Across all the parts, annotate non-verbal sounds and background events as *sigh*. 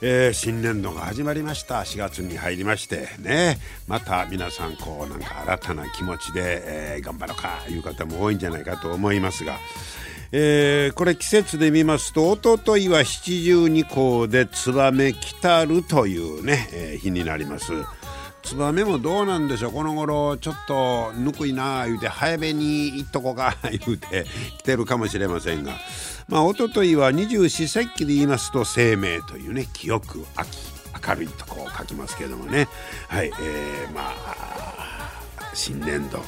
えー、新年度が始まりました。4月に入りましてね。また皆さんこうなんか新たな気持ちで、えー、頑張ろうかいう方も多いんじゃないかと思いますが。えー、これ季節で見ますとおとといは七十二候で燕来たるというね、えー、日になります。ツバメもどうなんでしょう。この頃ちょっとぬくいなあ言うて早めに行っとこうか言うて来てるかもしれませんが。まあ一昨日は二十四節気で言いますと生命というね記憶秋明るいとこう書きますけどもね。はい、えー、まあ新年度。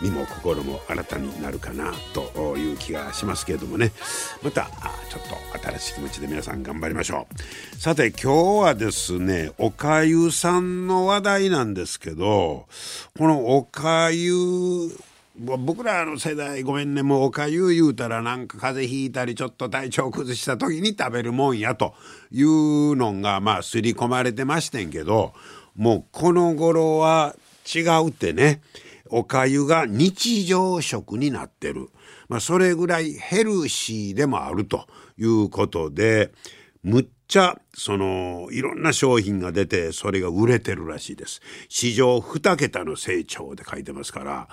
身も心も新たになるかなという気がしますけれどもね。またちょっと新しい気持ちで皆さん頑張りましょう。さて今日はですねおかゆさんの話題なんですけどこのおかゆ僕らの世代ごめんねもうおかゆ言うたらなんか風邪ひいたりちょっと体調崩した時に食べるもんやというのがまあ刷り込まれてましてんけどもうこの頃は違うってね。おかゆが日常食になってる、まあ、それぐらいヘルシーでもあるということでむっちゃそのいろんな商品が出てそれが売れてるらしいです。市場2桁の成長で書いてますから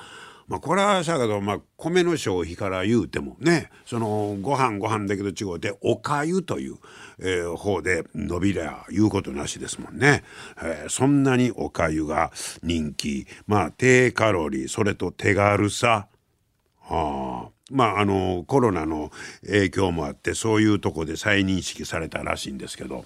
まあ、これはさけど、まあ、米の消費から言うてもねそのご飯ご飯だけど違うておかゆという、えー、方で伸びりゃいうことなしですもんね、えー、そんなにおかゆが人気。まあ低カロリーそれと手軽さ。あまああのコロナの影響もあってそういうとこで再認識されたらしいんですけど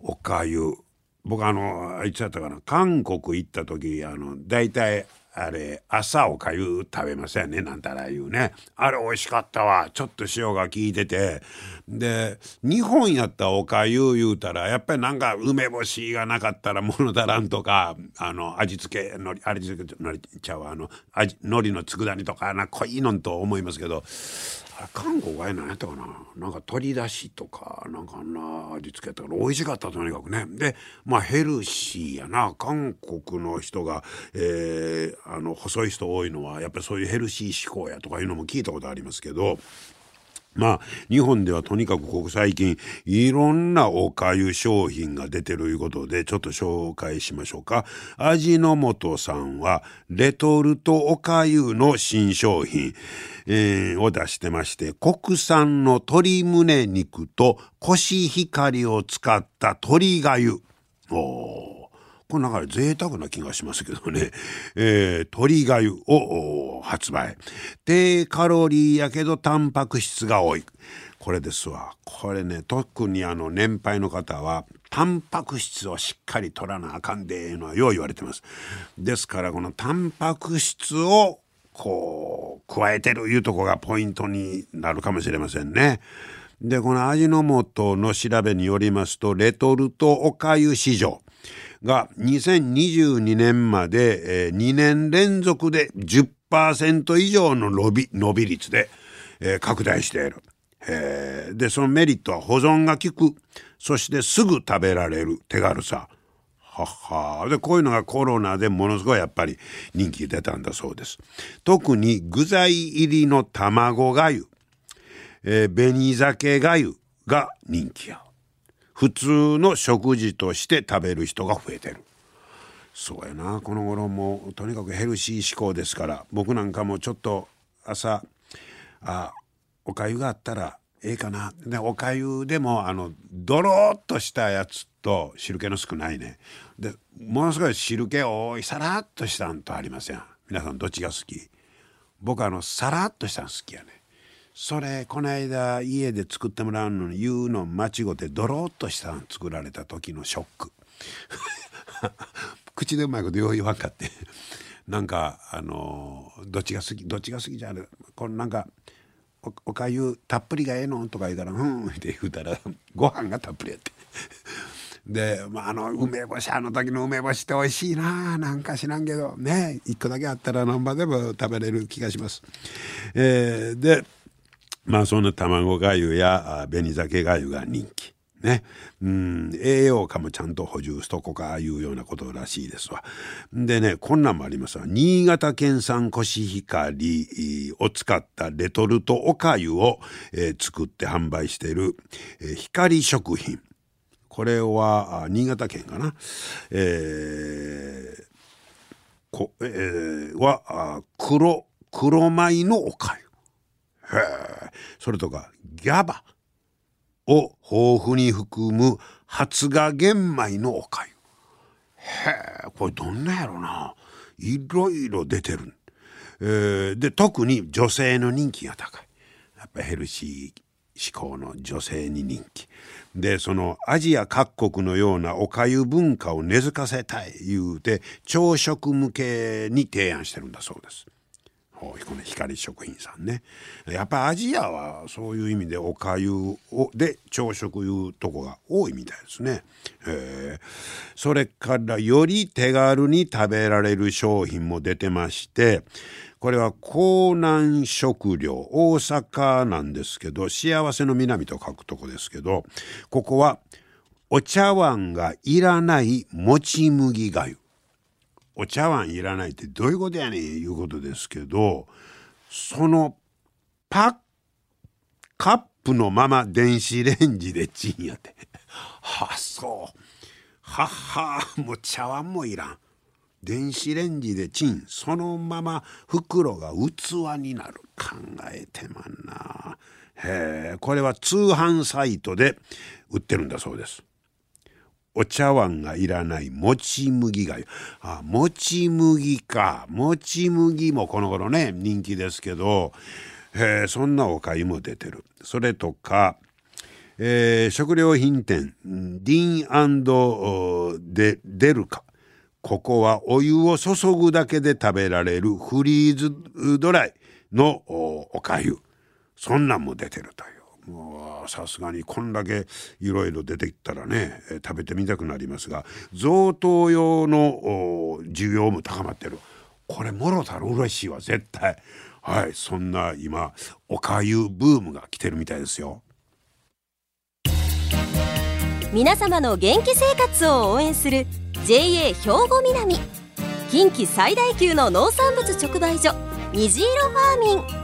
おかゆ僕あのいつやったかな韓国行った時あの大体あれ朝おかゆ食べませんねなんたら言うね。あれ美味しかったわ。ちょっと塩が効いてて。で2本やったおかゆ言うたらやっぱりなんか梅干しがなかったら物足らんとかあの味付けのり味付けのりちゃうあの味海苔の佃煮とかな濃いのんと思いますけど韓国は何やったかな？なんか鶏だしとかなんかあんな味付けやったから美味しかったとにかくね。でまあヘルシーやな。韓国の人が、えー、あの細い人多いのはやっぱりそういうヘルシー志向やとかいうのも聞いたことありますけどまあ日本ではとにかくここ最近いろんなおかゆ商品が出てるいうことでちょっと紹介しましょうか。味の素さんはレトルトおかゆの新商品、えー、を出してまして国産の鶏胸肉とコシヒカリを使った鶏がゆ。おこの中で贅沢な気がしますけどね、*laughs* えー、鶏がゆを発売。低カロリーやけどタンパク質が多い。これですわ。これね特にあの年配の方はタンパク質をしっかり取らなあかんでいうのはよう言われてます。ですからこのタンパク質をこう加えてるいうとこがポイントになるかもしれませんね。でこの味の素の調べによりますとレトルトおかゆ市場。が2022年まで、えー、2年連続で10%以上の伸び伸び率で、拡大している。でそのメリットは保存が効くそしてすぐ食べられる手軽さ。ははでこういうのがコロナでものすごいやっぱり人気出たんだそうです。特に具材入りの卵がゆ、えー、紅鮭がゆが人気や。普通の食事として食べる人が増えてる。そうやな。この頃もとにかくヘルシー志向ですから僕なんかもちょっと朝あおかゆがあったらええかな。でおかゆでもあのドロッとしたやつと汁気の少ないね。でものすごい汁気多いさらっとしたんとありません？皆さんどっちが好き？僕あのさらっとしたん好きやね。それこの間家で作ってもらうのに言うの間違ってドロッとした作られた時のショック。*laughs* 口でうまいことよう言わんかって。なんかあのどっちが好きどっちが好きじゃある。このなんかおおかゆたっぷりがええのとか言うたら「うん」って言うたらご飯がたっぷりやって。で、まあ、あの梅干しあの時の梅干しって美味しいな。なんか知らんけど。ね一個だけあったら何番でも食べれる気がします。えー、でまあその卵がゆや紅鮭がゆが人気。ね、うん。栄養価もちゃんと補充しとこかいうようなことらしいですわ。でねこんなんもありますわ。新潟県産コシヒカリを使ったレトルトおかゆを、えー、作って販売している、えー、光食品。これは新潟県かな、えーこえー、は黒黒米のおかゆ。へそれとかギャバを豊富に含む発芽玄米のおかゆへえこれどんなやろな。いろいろ出てる、えー、で特に女性の人気が高い。やっぱヘルシー志向の女性に人気。でそのアジア各国のようなおかゆ文化を根付かせたい言うて朝食向けに提案してるんだそうです。この光食品さんね。やっぱアジアはそういう意味でおかゆで朝食いうとこが多いみたいですね、えー、それからより手軽に食べられる商品も出てましてこれは江南食料大阪なんですけど幸せの南と書くとこですけどここはお茶碗がいらないもち麦がゆお茶碗いらないってどういうことやねんいうことですけどそのパッカップのまま電子レンジでチンやって。はあそう。はっはもう茶碗もいらん。電子レンジでチン。そのまま袋が器になる。考えてまんな。へえこれは通販サイトで売ってるんだそうです。お茶碗がいらないもち麦があもち麦か。もち麦もこの頃ね人気ですけど、えー、そんなおかゆも出てる。それとか、えー、食料品店ディーンデデルカここはお湯を注ぐだけで食べられるフリーズドライのおかゆそんなんも出てるという。さすがにこんだけいろいろ出てきたらね食べてみたくなりますが贈答用の需要も高まってる。これもろたら嬉しいわ絶対。はいそんな今おかゆブームが来てるみたいですよ。皆様の元気生活を応援する JA 兵庫南。近畿最大級の農産物直売所虹色ファーミン。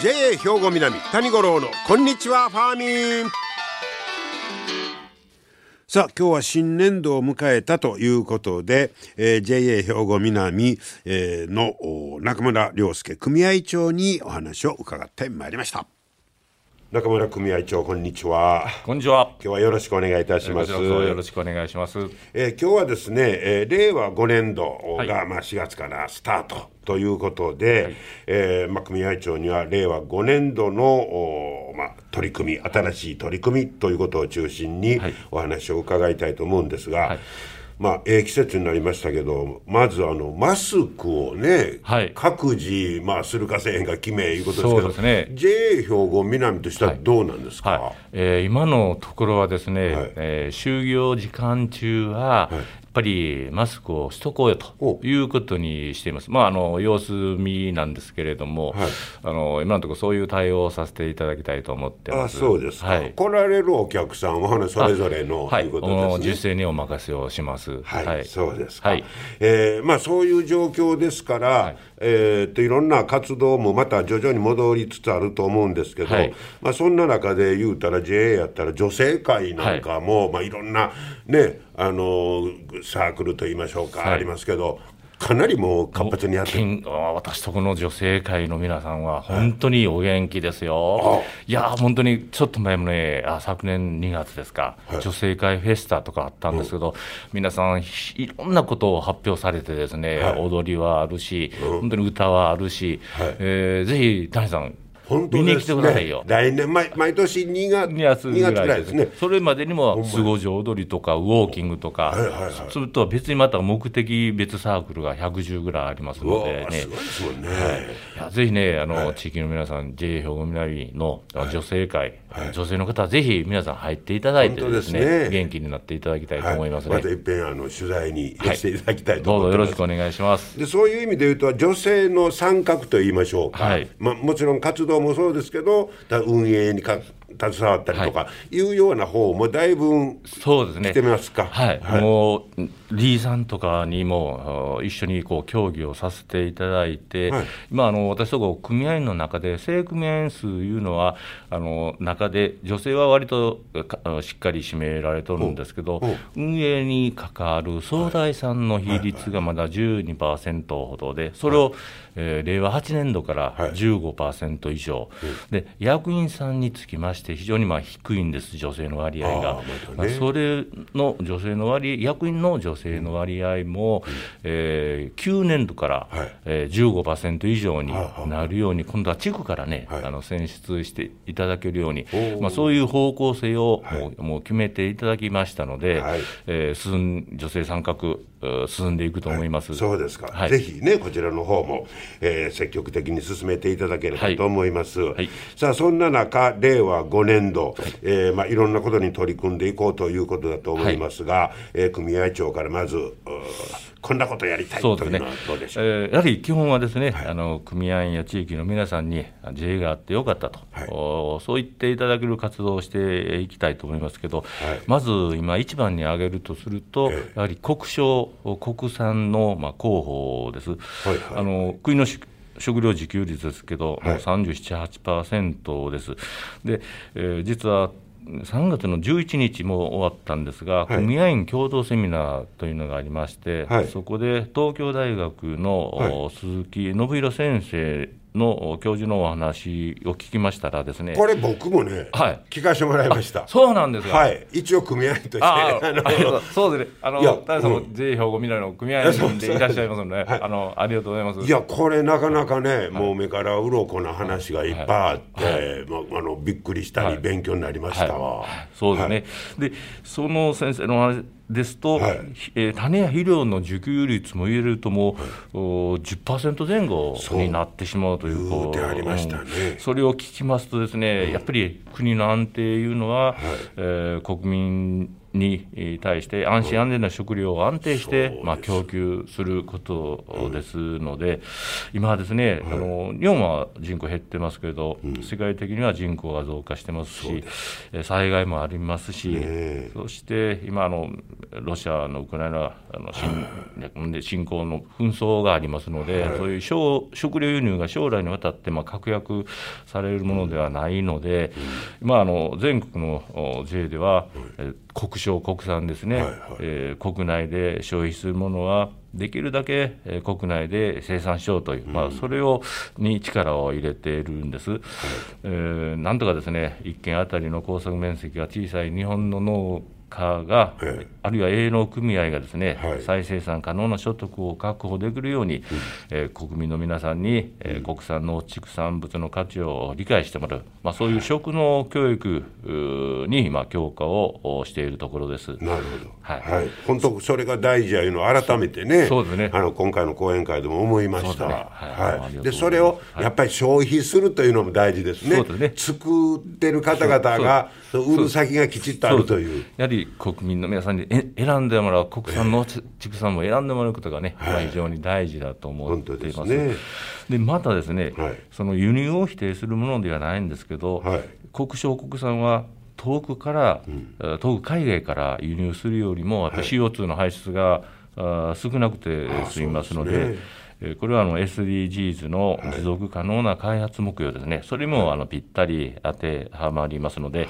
JA 兵庫南谷五郎のこんにちはファーミン。さあ今日は新年度を迎えたということで、えー、JA 兵庫南、えー、の中村良介組合長にお話を伺ってまいりました。中村組合長こんにちは。こんにちは。今日はよろしくお願いいたします。よろしくお願いします、えー、今日はですね、えー、令和5年度が、はい、まあ4月からスタートということで、はい、えー、まあ、組合長には令和5年度のまあ、取り組み新しい取り組みということを中心にお話を伺いたいと思うんですが、はいまあ、ええ季節になりましたけど、まずあのマスクをね、はい、各自、まあ、するかせへんか決めいうことですけど、すね、JA 兵庫南としてはどうなんですか、はい。はい、えー、今のところはですね、はい、えー、就業時間中は、ぱりマスクをしとこうよということにしています、まあ、あの様子見なんですけれども、はい、あの今のところそういう対応をさせていただきたいと思ってます。あそうですか、はい、来られるお客さんはそれぞれのということですね、自主性にお任せをします。はい、はい、そうですか、はい。えーまあ、そういう状況ですから、はいえー、といろんな活動もまた徐々に戻りつつあると思うんですけど、はい。まあ、そんな中で言うたら JA やったら女性会なんかも、はい。まあ、いろんなねあのサークルといいましょうか、はい、ありますけどかなりもう活発にやってる。私とこの女性会の皆さんは本当にお元気ですよ、いや本当にちょっと前もねあ昨年2月ですか、はい、女性会フェスタとかあったんですけど、うん、皆さんいろんなことを発表されてですね、はい、踊りはあるし、うん、本当に歌はあるし、はい、えー、ぜひ谷さん本当見に来てくださいよ。来年毎毎年2月 ,2 月ぐらいですね。それまでにもスゴジ踊りとかウォーキングとか、はいはいはい、それとは別にまた目的別サークルが110ぐらいありますのでね。すごいですもんね。はい、いやぜひねあの、はい、地域の皆さん JA 兵庫南の女性会、はい、女性の方はぜひ皆さん入っていただいてですね、ね、元気になっていただきたいと思いますね。また一遍あの取材にしていただきたいと思います。どうぞよろしくお願いします。でそういう意味で言うと女性の参画と言いましょうか。はい、まあもちろん活動もそうですけど。運営にか携わったりとか、いうような方もだいぶそうですね。来てますか。はい、はい、もうリーさんとかにも一緒にこう協議をさせていただいて、はい、今あの私とこ組合員の中で正組合員数いうのはあの中で女性は割としっかり占められとるんですけど運営に関わる総大さんの比率がまだ12%ほどでそれを、えー、令和8年度から15%以上、で役員さんにつきまして非常にまあ低いんです女性の割合が、まあ、それの女性の割役員の女性の割合も、うん、えー、9年度から、はい。えー、15%以上になるように、今度は地区からね、はい、あの選出していただけるように、まあ、そういう方向性をもう,、もう決めていただきましたので、はい、えー、進女性参画進んでいくと思います、はい、そうですか、はい、ぜひねこちらの方も、えー、積極的に進めていただければと思います、はい、さあそんな中令和5年度、はい。えーまあ、いろんなことに取り組んでいこうということだと思いますが、はい、えー、組合長からまずこんなことやりたいというでしょう、ね、えー、やはり基本はですね、はい、あの組合員や地域の皆さんに JA があってよかったと、はい、おそう言っていただける活動をしていきたいと思いますけど、はい、まず今一番に挙げるとすると、えー、やはり国商国産のまあ広報です。はいはい、あの国の食料自給率ですけど、はい、37、8%です。で、えー、実は3月の11日も終わったんですが、はい、組合員共同セミナーというのがありまして、はい、そこで東京大学の鈴木信弘先生の教授のお話を聞きましたらですね。これ僕もね、はい、聞かせてもらいました。そうなんですはい。一応組合員としてあそうですね。あの大さんも J 兵庫未来の組合員でいらっしゃいますので、はい、あのありがとうございます。いやこれなかなかね、はい、もう目から鱗な話がいっぱいあって、はい。まあ、あのびっくりしたり、勉強になりましたわ、そうですね、でその先生の話ですと、はい、えー、種や肥料の自給率も入れるともう、はい、10%前後になってしまうというこう、ね。うん、それを聞きますとですね、うん、やっぱり国の安定いうのは、はい、えー、国民に対して安心安全な食料を安定して、まあ、供給することですので、今はですね、あの日本は人口減ってますけど、世界的には人口が増加してますし、災害もありますし、そして今あの、ロシアのウクライナあの侵侵攻の紛争がありますので、そういう食料輸入が将来にわたって、まあ、確約されるものではないので、まあ、あの全国の J では、国商国産ですね、はいはい、えー、国内で消費するものはできるだけ、えー、国内で生産しようという、うん、まあ、それをに力を入れているんです、はい、えー、なんとかですね1軒あたりの耕作面積が小さい日本の農家が、ええ、あるいは営農組合がですね、はい、再生産可能な所得を確保できるように、うん、えー、国民の皆さんに、えー、国産農畜産物の価値を理解してもらう、まあ、そういう食農教育に今強化をしているところです。なるほど、はい、はい、本当それが大事やいうのを改めてね、そうですね。あの今回の講演会でも思いました。ね、はい、でそれをやっぱり消費するというのも大事ですね。そうですね。作ってる方々が売る先がきちっとあるという。やはりり国民の皆さんに選んでもらう、国産の畜産も選んでもらうことがね、はい、非常に大事だと思っています。で、ね、またですね、はい、その輸入を否定するものではないんですけど、はい、国商国産は遠くから、うん、遠く海外から輸入するよりも、やっぱり CO2 の排出が、あ少なくて済みますので、これはあの SDGs の持続可能な開発目標ですね、それもあのぴったり当てはまりますので、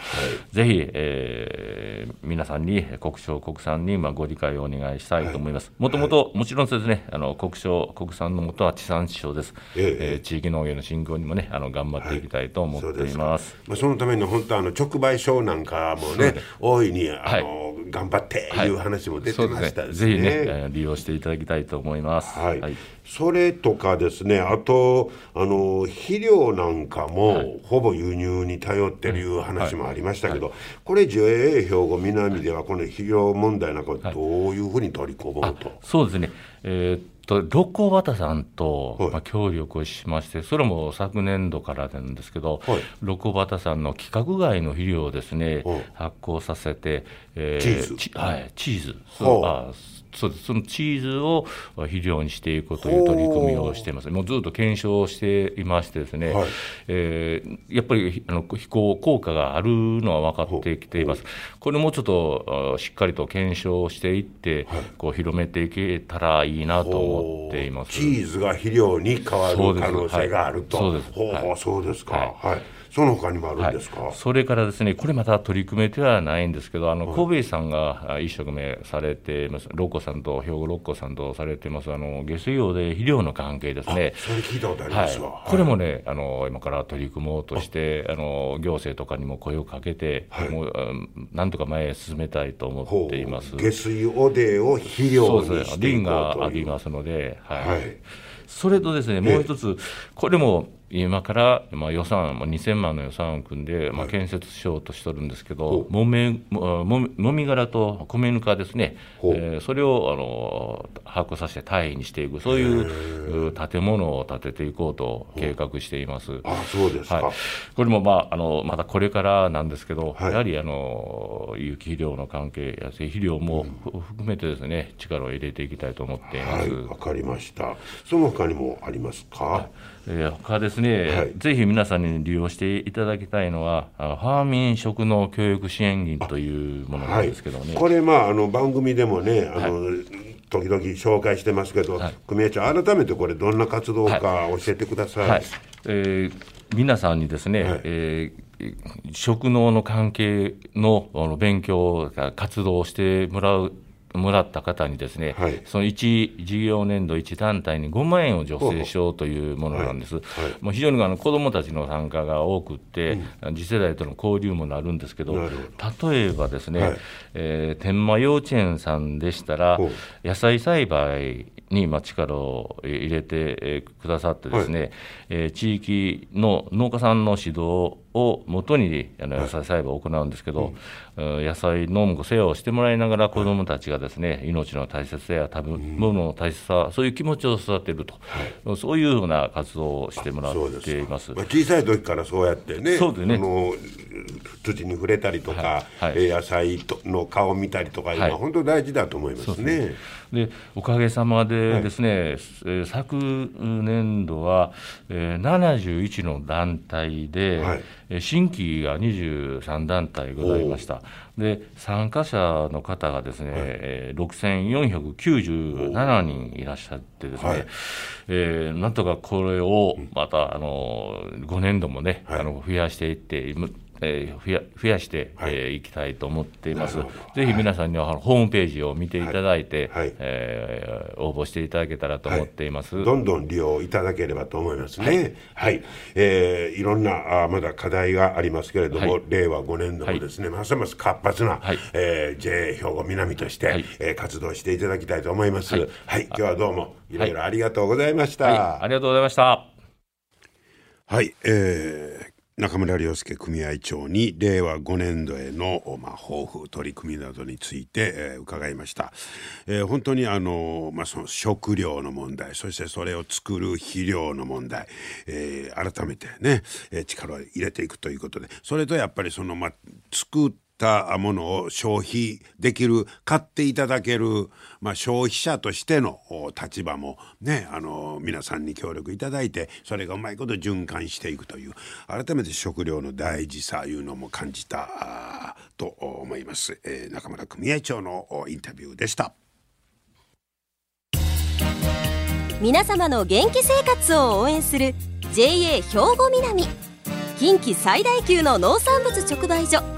ぜひ、えー、皆さんに国消、国産にまあご理解をお願いしたいと思います。もともと、もちろんですね、あの国消、国産のもとは地産地消です、ええ。ー、地域農業の振興にもね、あの頑張っていきたいと思っています。まあ、そのために本当あの直売所なんかもね、大いにあの、頑張ってい。う話も出てましたね、ぜひね、利用していただきたいと思います。はい、それとかですね、あとあの肥料なんかも、ほぼ輸入に頼ってるいう話もありましたけど、これ JA 兵庫南ではこの肥料問題なんかどういうふうに取り組むと、そうですね。えーと六甲畑さんと、まあ、協力をしまして、それも昨年度からなんですけど、はい、六甲畑さんの規格外の肥料をですね、発酵させて、えー、チーズ。はい、チーズそうです。そのチーズを肥料にしていくという取り組みをしています、もうずっと検証していましてですね、はい、えー、やっぱりあの飛行効果があるのは分かってきています、これもうちょっとしっかりと検証していって、はい、こう広めていけたらいいなと思っています。チーズが肥料に変わる可能性があると、そうです、はい、そうですか。はいその他にもあるんですか、はい、それからですね、これまた取り組めてはないんですけど、あの神戸さんが一生懸命されてます、ロッコさんと兵庫ロッコさんとされてます、あの下水用で肥料の関係ですね、それ聞いたことありますわ、はい、これもね、あの今から取り組もうとして、あの行政とかにも声をかけて、はい、もうなんとか前へ進めたいと思っています。下水汚泥を肥料にしていこうというリンが浴びますので、はい、はい。それとですね、もう一つ、これも今から、まあ、予算、まあ、2000万の予算を組んで、まあ、建設しようとしてるんですけど、もめももみ殻と米ぬかですね、えー、それをあの把握させて単位にしていく、そういう建物を建てていこうと計画しています。あそうですはい、これも、まあ、あのまだこれからなんですけど、はい、やはりあの有機肥料の関係や肥料も含めてですね、力を入れていきたいと思っています。わ、かりました。その他にもありますか？えー、他ですね、はい、ぜひ皆さんに利用していただきたいのは、ファーミン食農教育支援銀というものなんですけどね。はい、これ、まあ、あの番組でもね、あの、はい、時々紹介してますけど、組合長、改めてこれ、どんな活動か教えてください。はい。えー、皆さんにですね、はい、えー、食農の関係のあの勉強、活動をしてもらうもらった方にですね、はい、その1事業年度1団体に5万円を助成しようというものなんです。はい。はい、もう非常にあの子どもたちの参加が多くて、うん、次世代との交流もなるんですけど、ど。例えばですね、はい、えー、天満幼稚園さんでしたら、野菜栽培にまあ力を入れてくださってですね、はい、えー、地域の農家さんの指導をもとにあの野菜栽培を行うんですけど、はい、野菜農具世話をしてもらいながら子どもたちがですね、命の大切さや食べ物の大切さ、そういう気持ちを育てると、はい、そういうような活動をしてもらっています。まあ、小さい時からそうやってね、そうですね。あの土に触れたりとか、はい、野菜の顔を見たりとかい。うのは本当大事だと思いますね。でおかげさまでですね、はい、えー、昨年度は、えー、71の団体で、はい、新規が23団体ございました。で参加者の方がですね、はい。えー、6497人いらっしゃってですね、はい、えー、なんとかこれをまたあの5年度もね、はい、あの増やしていってえー、増や増やしてい、はい。えー、きたいと思っています。ぜひ皆さんにはホームページを見ていただいて、はい、えー、応募していただけたらと思っています、はい、どんどん利用いただければと思いますね。はい、はい、えー、いろんなあまだ課題がありますけれども、令和5年度もですね、ますます活発な、はい。えー、JA 兵庫南として、はい、えー、活動していただきたいと思います。はい、はい、今日はどうもいろいろありがとうございました。ありがとうございました。はい、えー中村良介組合長に令和5年度への、まあ、抱負取り組みなどについて、えー、伺いました、えー、本当にあの、まあ、その食料の問題そしてそれを作る肥料の問題、えー、改めてね、えー、力を入れていくということでそれとやっぱりその、まあ、作ってたものを消費できる買っていただける、まあ、消費者としての立場もねあの皆さんに協力いただいてそれがうまいこと循環していくという改めて食料の大事さいうのも感じたと思います、えー、中村組合長のインタビューでした。皆様の元気生活を応援する JA 兵庫南近畿最大級の農産物直売所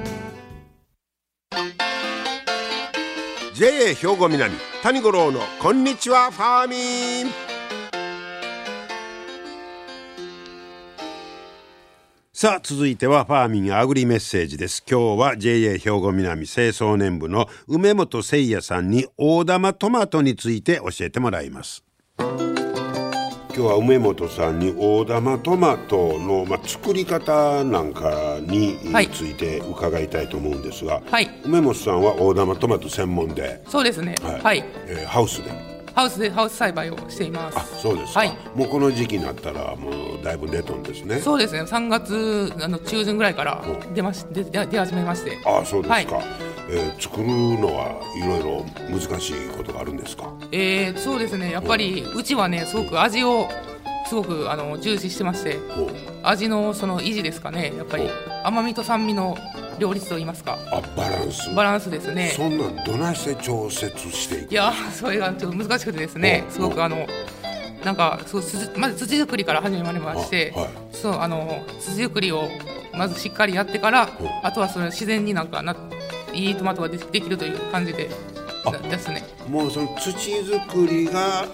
JA 兵庫南谷五郎のこんにちはファーミン。さあ続いてはファーミンアグリメッセージです。今日は JA 兵庫南清掃年部の梅本誠也さんに大玉トマトについて教えてもらいます。今日は梅本さんに大玉トマトの、まあ、作り方なんかについて伺いたいと思うんですが、はい、梅本さんは大玉トマト専門で。そうですね。はい、はい、えー、ハウスでハウスでハウス栽培をしています。あ、そうですはい。もうこの時期になったらもうだいぶ出とんですね。そうですね。3月あの中旬ぐらいから出まし出出始めまして。あ、そうですか。はい、えー、作るのはいろいろ難しいことがあるんですか？えー、そうですね。やっぱりうちはねすごく味をすごくあの重視してまして、味のその維持ですかね。やっぱり甘みと酸味の両立と言いますか。あバランス。バランスですね。そんなんどないして調節していくいやそれがちょっと難しくてですねすごくあ。のなんかそうまず土作りから始めまして、はい、そうあの土作りをまずしっかりやってからあとはそれ自然になんかないいトマトができるという感じでですね。もうその土作りが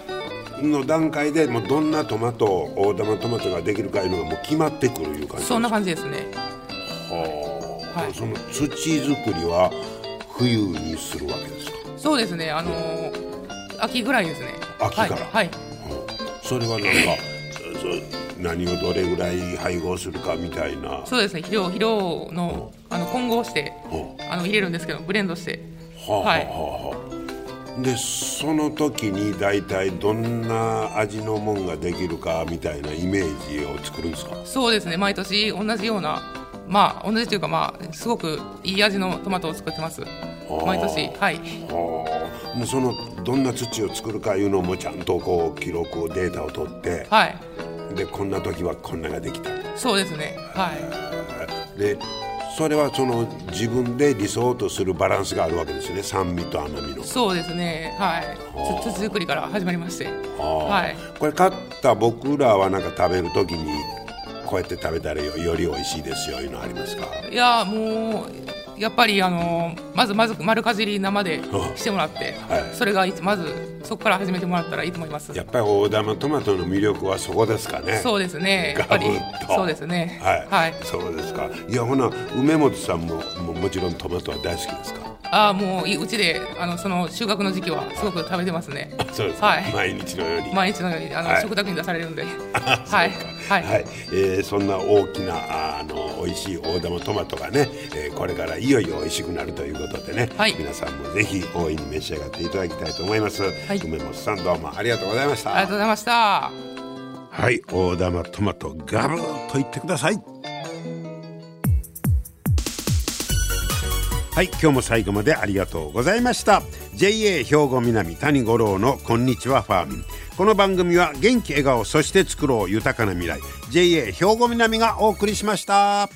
の段階でもうどんなトマト大玉トマトができるかいうのがもう決まってくるいう感じそんな感じですね。はあはい、その土作りは冬にするわけですか？そうですね。あのー秋ぐらいですね。秋から？はい、はい、それはなんか何をどれぐらい配合するかみたいな。そうですね。肥料肥料のあの混合してあの入れるんですけどブレンドして。はあ、はい、はあ、でその時に大体どんな味のもんができるかみたいなイメージを作るんですか？そうですね。毎年同じようなまあ同じというかまあすごくいい味のトマトを作ってます。毎年。はい。もうそのどんな土を作るかいうのもちゃんとこう記録をデータを取って。はい。でこんな時はこんなができた。そうですね。はい。でそれはその自分で理想とするバランスがあるわけですね。酸味と甘みの。そうですね。はい。土作りから始まりまして。はい。これ買った僕らはなんか食べる時にこうやって食べたらより美味しいですよいうのありますか？いやもうやっぱりあのまずまず丸かじり生で *laughs* してもらって、はい、それがまずそこから始めてもらったらいいと思います。やっぱり大玉トマトの魅力はそこですかね。そうですね。やっぱりそうですね。はい、はい、そうですか。いやほな梅本さんもももちろんトマトは大好きですか？ああもううちであのその収穫の時期はすごく食べてますね。そうですはい。毎日のように。毎日のようにあの、はい、食卓に出されるんで。はい。はい。はい、えー、そんな大きなあの美味しい大玉トマトがね、えー、これからいよいよ美味しくなるということでね、はい、皆さんもぜひ大いに召し上がっていただきたいと思います。はい。梅本さんどうもありがとうございました。ありがとうございました。はい、大玉トマトガブッといってください。はい今日も最後までありがとうございました JA 兵庫南谷五郎のこんにちはファーミンこの番組は元気笑顔そして作ろう豊かな未来。JA 兵庫南がお送りしました。